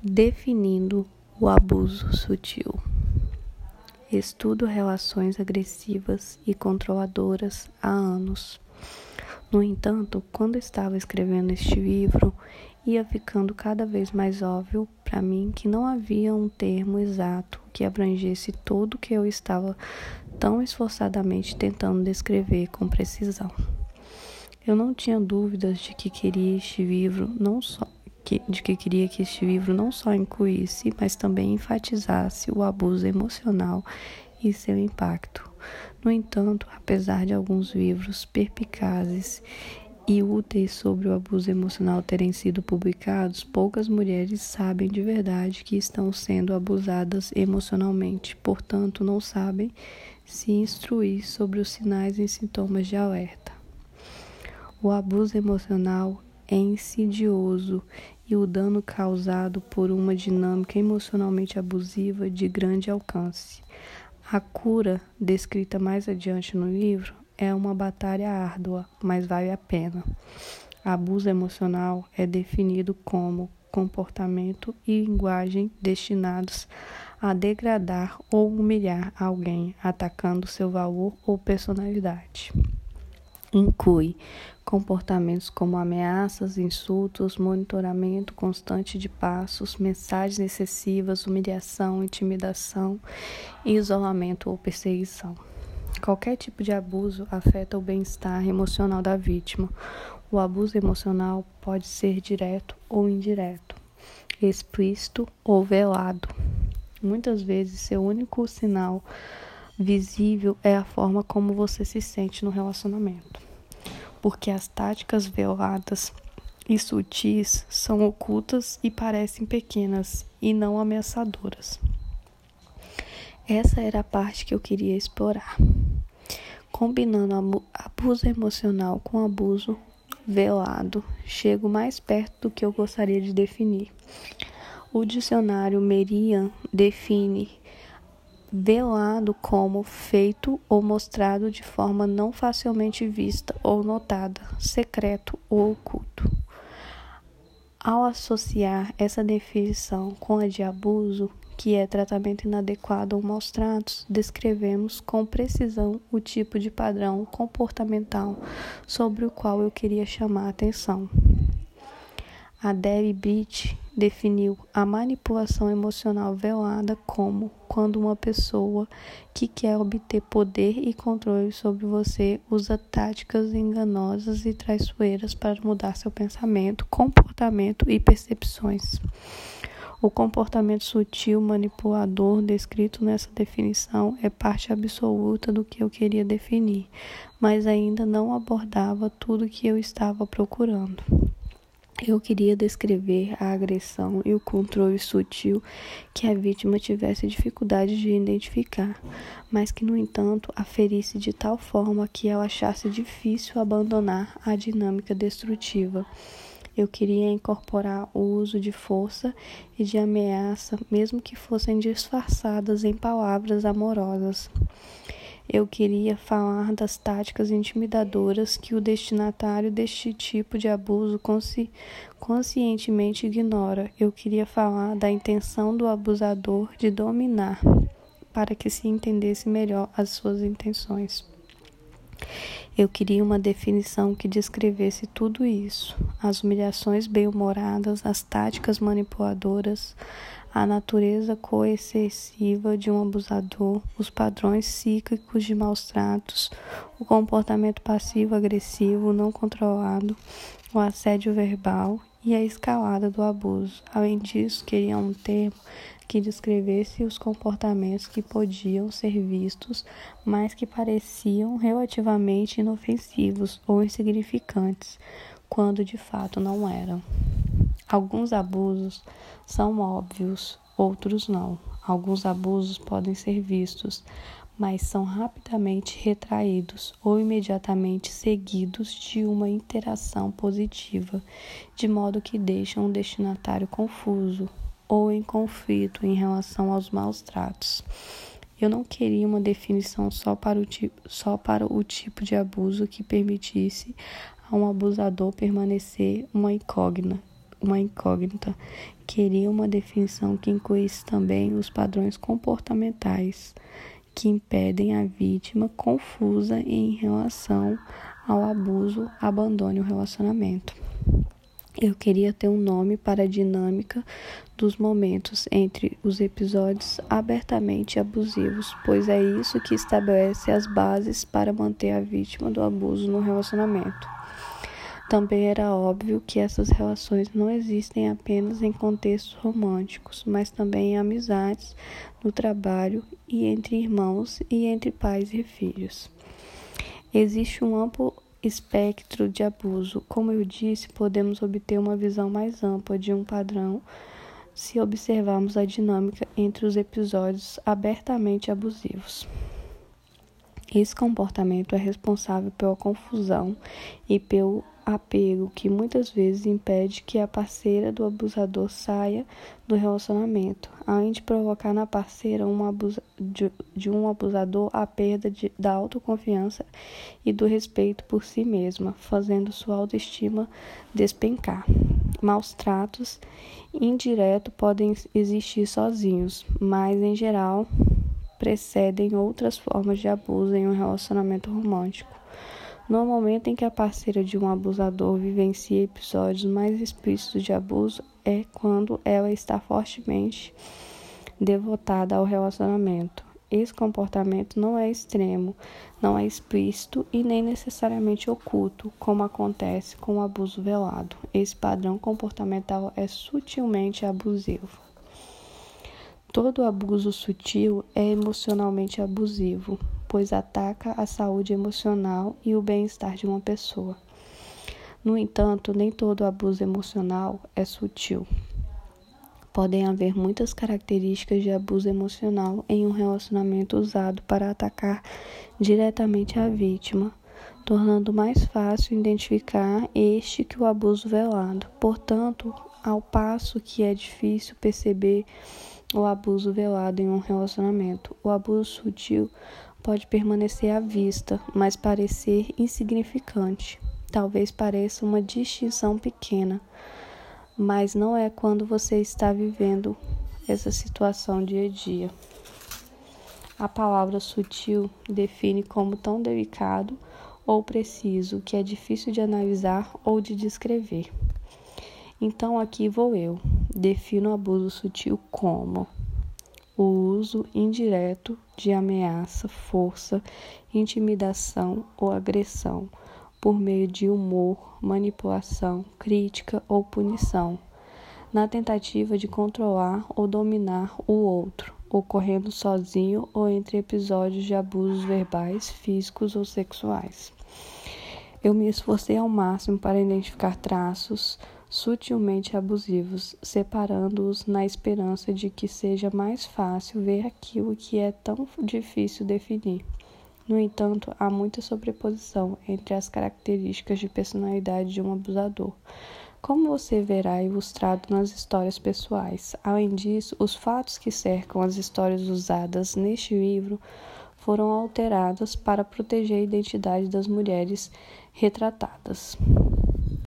Definindo o abuso sutil. Estudo relações agressivas e controladoras há anos. No entanto, quando estava escrevendo este livro, ia ficando cada vez mais óbvio para mim que não havia um termo exato que abrangesse tudo o que eu estava tão esforçadamente tentando descrever com precisão. Eu não tinha dúvidas de que queria este livro não só que, de que queria que este livro não só incluísse, mas também enfatizasse o abuso emocional e seu impacto. No entanto, apesar de alguns livros perpicazes e úteis sobre o abuso emocional terem sido publicados, poucas mulheres sabem de verdade que estão sendo abusadas emocionalmente, portanto, não sabem se instruir sobre os sinais e sintomas de alerta. O abuso emocional é insidioso e o dano causado por uma dinâmica emocionalmente abusiva de grande alcance. A cura, descrita mais adiante no livro, é uma batalha árdua, mas vale a pena. Abuso emocional é definido como comportamento e linguagem destinados a degradar ou humilhar alguém, atacando seu valor ou personalidade inclui comportamentos como ameaças, insultos, monitoramento constante de passos, mensagens excessivas, humilhação, intimidação, isolamento ou perseguição. Qualquer tipo de abuso afeta o bem-estar emocional da vítima. O abuso emocional pode ser direto ou indireto, explícito ou velado. Muitas vezes, seu único sinal visível é a forma como você se sente no relacionamento. Porque as táticas veladas e sutis são ocultas e parecem pequenas e não ameaçadoras. Essa era a parte que eu queria explorar. Combinando abuso emocional com abuso velado, chego mais perto do que eu gostaria de definir. O dicionário Merian define velado como feito ou mostrado de forma não facilmente vista ou notada, secreto ou oculto. Ao associar essa definição com a de abuso, que é tratamento inadequado ou maus tratos, descrevemos com precisão o tipo de padrão comportamental sobre o qual eu queria chamar a atenção. A Debbie Britt definiu a manipulação emocional velada como quando uma pessoa que quer obter poder e controle sobre você usa táticas enganosas e traiçoeiras para mudar seu pensamento, comportamento e percepções. O comportamento sutil manipulador descrito nessa definição é parte absoluta do que eu queria definir, mas ainda não abordava tudo que eu estava procurando. Eu queria descrever a agressão e o controle sutil que a vítima tivesse dificuldade de identificar, mas que, no entanto, a ferisse de tal forma que ela achasse difícil abandonar a dinâmica destrutiva. Eu queria incorporar o uso de força e de ameaça, mesmo que fossem disfarçadas em palavras amorosas. Eu queria falar das táticas intimidadoras que o destinatário deste tipo de abuso consci conscientemente ignora. Eu queria falar da intenção do abusador de dominar, para que se entendesse melhor as suas intenções. Eu queria uma definição que descrevesse tudo isso: as humilhações bem-humoradas, as táticas manipuladoras, a natureza coercitiva de um abusador, os padrões cíclicos de maus tratos, o comportamento passivo-agressivo não controlado, o assédio verbal e a escalada do abuso. Além disso, queria um termo que descrevesse os comportamentos que podiam ser vistos, mas que pareciam relativamente inofensivos ou insignificantes, quando de fato não eram. Alguns abusos são óbvios, outros não. Alguns abusos podem ser vistos, mas são rapidamente retraídos ou imediatamente seguidos de uma interação positiva, de modo que deixam o destinatário confuso ou em conflito em relação aos maus tratos. Eu não queria uma definição só para o tipo, só para o tipo de abuso que permitisse a um abusador permanecer uma incógnita uma incógnita, queria uma definição que incluísse também os padrões comportamentais que impedem a vítima confusa em relação ao abuso abandone o relacionamento. Eu queria ter um nome para a dinâmica dos momentos entre os episódios abertamente abusivos, pois é isso que estabelece as bases para manter a vítima do abuso no relacionamento. Também era óbvio que essas relações não existem apenas em contextos românticos, mas também em amizades, no trabalho e entre irmãos e entre pais e filhos. Existe um amplo espectro de abuso. Como eu disse, podemos obter uma visão mais ampla de um padrão se observarmos a dinâmica entre os episódios abertamente abusivos. Esse comportamento é responsável pela confusão e pelo apego que muitas vezes impede que a parceira do abusador saia do relacionamento, além de provocar na parceira um abusa, de, de, um abusador a perda de, da autoconfiança e do respeito por si mesma, fazendo sua autoestima despencar. Maus tratos indiretos podem existir sozinhos, mas em geral precedem outras formas de abuso em um relacionamento romântico. No momento em que a parceira de um abusador vivencia episódios mais explícitos de abuso, é quando ela está fortemente devotada ao relacionamento. Esse comportamento não é extremo, não é explícito e nem necessariamente oculto, como acontece com o abuso velado. Esse padrão comportamental é sutilmente abusivo. Todo abuso sutil é emocionalmente abusivo pois ataca a saúde emocional e o bem-estar de uma pessoa. No entanto, nem todo abuso emocional é sutil. Podem haver muitas características de abuso emocional em um relacionamento usado para atacar diretamente a vítima, tornando mais fácil identificar este que o abuso velado. Portanto, ao passo que é difícil perceber o abuso velado em um relacionamento, o abuso sutil pode permanecer à vista, mas parecer insignificante. Talvez pareça uma distinção pequena, mas não é quando você está vivendo essa situação dia a dia. A palavra sutil define como tão delicado ou preciso que é difícil de analisar ou de descrever. Então aqui vou eu. Defino abuso sutil como o uso indireto de ameaça, força, intimidação ou agressão por meio de humor, manipulação, crítica ou punição, na tentativa de controlar ou dominar o outro, ocorrendo sozinho ou entre episódios de abusos verbais, físicos ou sexuais. Eu me esforcei ao máximo para identificar traços sutilmente abusivos, separando-os na esperança de que seja mais fácil ver aquilo que é tão difícil definir. No entanto, há muita sobreposição entre as características de personalidade de um abusador, como você verá ilustrado nas histórias pessoais. Além disso, os fatos que cercam as histórias usadas neste livro foram alterados para proteger a identidade das mulheres retratadas.